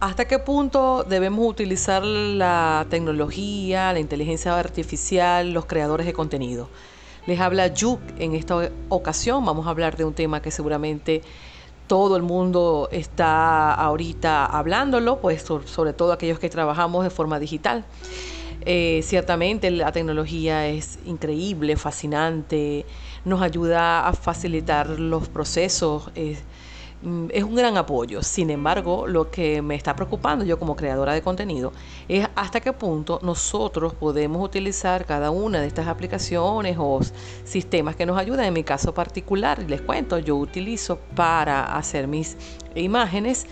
¿Hasta qué punto debemos utilizar la tecnología, la inteligencia artificial, los creadores de contenido? Les habla Yuk en esta ocasión. Vamos a hablar de un tema que seguramente todo el mundo está ahorita hablándolo, pues sobre todo aquellos que trabajamos de forma digital. Eh, ciertamente la tecnología es increíble, fascinante, nos ayuda a facilitar los procesos. Es un gran apoyo. Sin embargo, lo que me está preocupando yo como creadora de contenido es hasta qué punto nosotros podemos utilizar cada una de estas aplicaciones o sistemas que nos ayudan. En mi caso particular, les cuento, yo utilizo para hacer mis imágenes.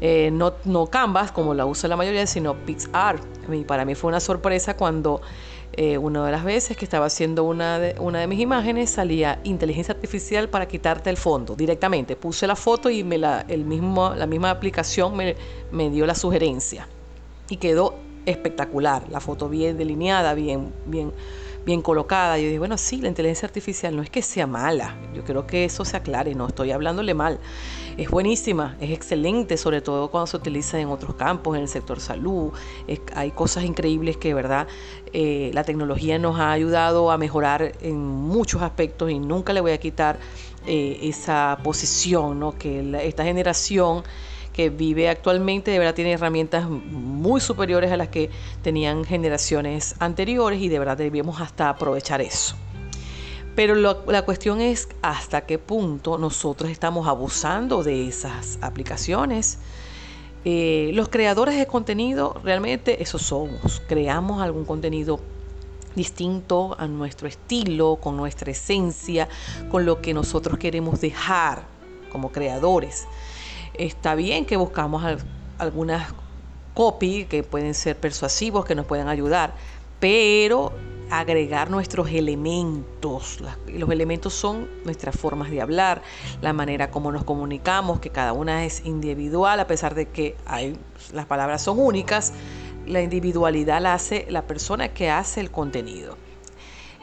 Eh, no, no Canvas como la usa la mayoría, sino PixArt. Para mí fue una sorpresa cuando eh, una de las veces que estaba haciendo una de, una de mis imágenes salía inteligencia artificial para quitarte el fondo directamente. Puse la foto y me la, el mismo, la misma aplicación me, me dio la sugerencia y quedó espectacular. La foto bien delineada, bien, bien bien colocada. Yo dije, bueno, sí, la inteligencia artificial no es que sea mala, yo creo que eso se aclare, no estoy hablándole mal. Es buenísima, es excelente, sobre todo cuando se utiliza en otros campos, en el sector salud. hay cosas increíbles que, ¿verdad? Eh, la tecnología nos ha ayudado a mejorar en muchos aspectos y nunca le voy a quitar eh, esa posición, ¿no? Que esta generación vive actualmente de verdad tiene herramientas muy superiores a las que tenían generaciones anteriores y de verdad debemos hasta aprovechar eso. Pero la cuestión es hasta qué punto nosotros estamos abusando de esas aplicaciones. Eh, los creadores de contenido, realmente eso somos. Creamos algún contenido distinto a nuestro estilo, con nuestra esencia, con lo que nosotros queremos dejar como creadores. Está bien que buscamos algunas copy que pueden ser persuasivos, que nos pueden ayudar, pero agregar nuestros elementos. Los elementos son nuestras formas de hablar, la manera como nos comunicamos, que cada una es individual, a pesar de que hay, las palabras son únicas, la individualidad la hace la persona que hace el contenido.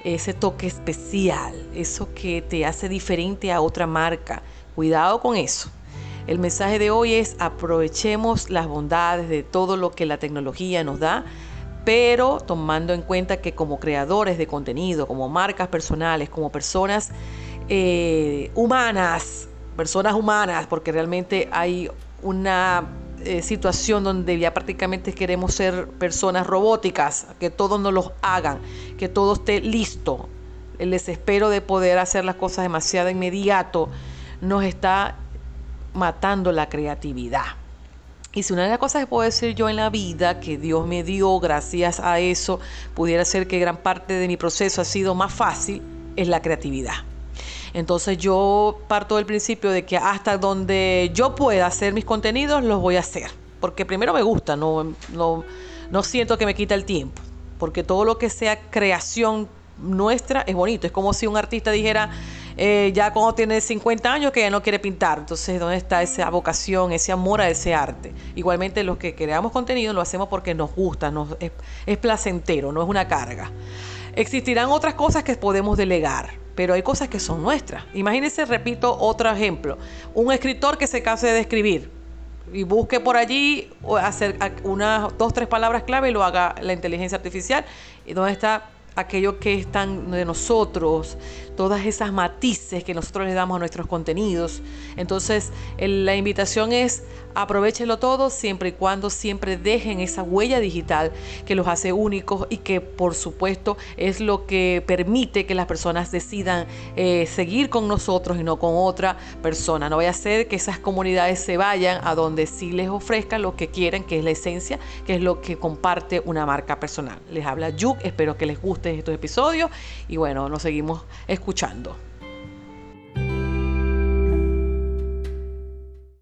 Ese toque especial, eso que te hace diferente a otra marca. Cuidado con eso. El mensaje de hoy es aprovechemos las bondades de todo lo que la tecnología nos da, pero tomando en cuenta que como creadores de contenido, como marcas personales, como personas eh, humanas, personas humanas, porque realmente hay una eh, situación donde ya prácticamente queremos ser personas robóticas, que todos nos los hagan, que todo esté listo. El desespero de poder hacer las cosas demasiado inmediato nos está matando la creatividad. Y si una de las cosas que puedo decir yo en la vida, que Dios me dio gracias a eso, pudiera ser que gran parte de mi proceso ha sido más fácil, es la creatividad. Entonces yo parto del principio de que hasta donde yo pueda hacer mis contenidos, los voy a hacer. Porque primero me gusta, no, no, no siento que me quita el tiempo. Porque todo lo que sea creación nuestra es bonito. Es como si un artista dijera, eh, ya cuando tiene 50 años que ya no quiere pintar. Entonces, ¿dónde está esa vocación, ese amor a ese arte? Igualmente, los que creamos contenido lo hacemos porque nos gusta, es, placentero, no es una carga. Existirán otras cosas que podemos delegar, pero hay cosas que son nuestras. Imagínense, repito, otro ejemplo. Un escritor que se case de escribir y busque por allí hacer unas dos, tres palabras clave y lo haga la inteligencia artificial. ¿Y dónde está aquello que están de nosotros, todas esas matices que nosotros le damos a nuestros contenidos. Entonces, la invitación es aprovechenlo todo siempre y cuando siempre dejen esa huella digital que los hace únicos y que por supuesto es lo que permite que las personas decidan eh, seguir con nosotros y no con otra persona. No vaya a ser que esas comunidades se vayan a donde sí les ofrezcan lo que quieren, que es la esencia, que es lo que comparte una marca personal. Les habla Yuk, espero que les gusten estos episodios y bueno, nos seguimos escuchando.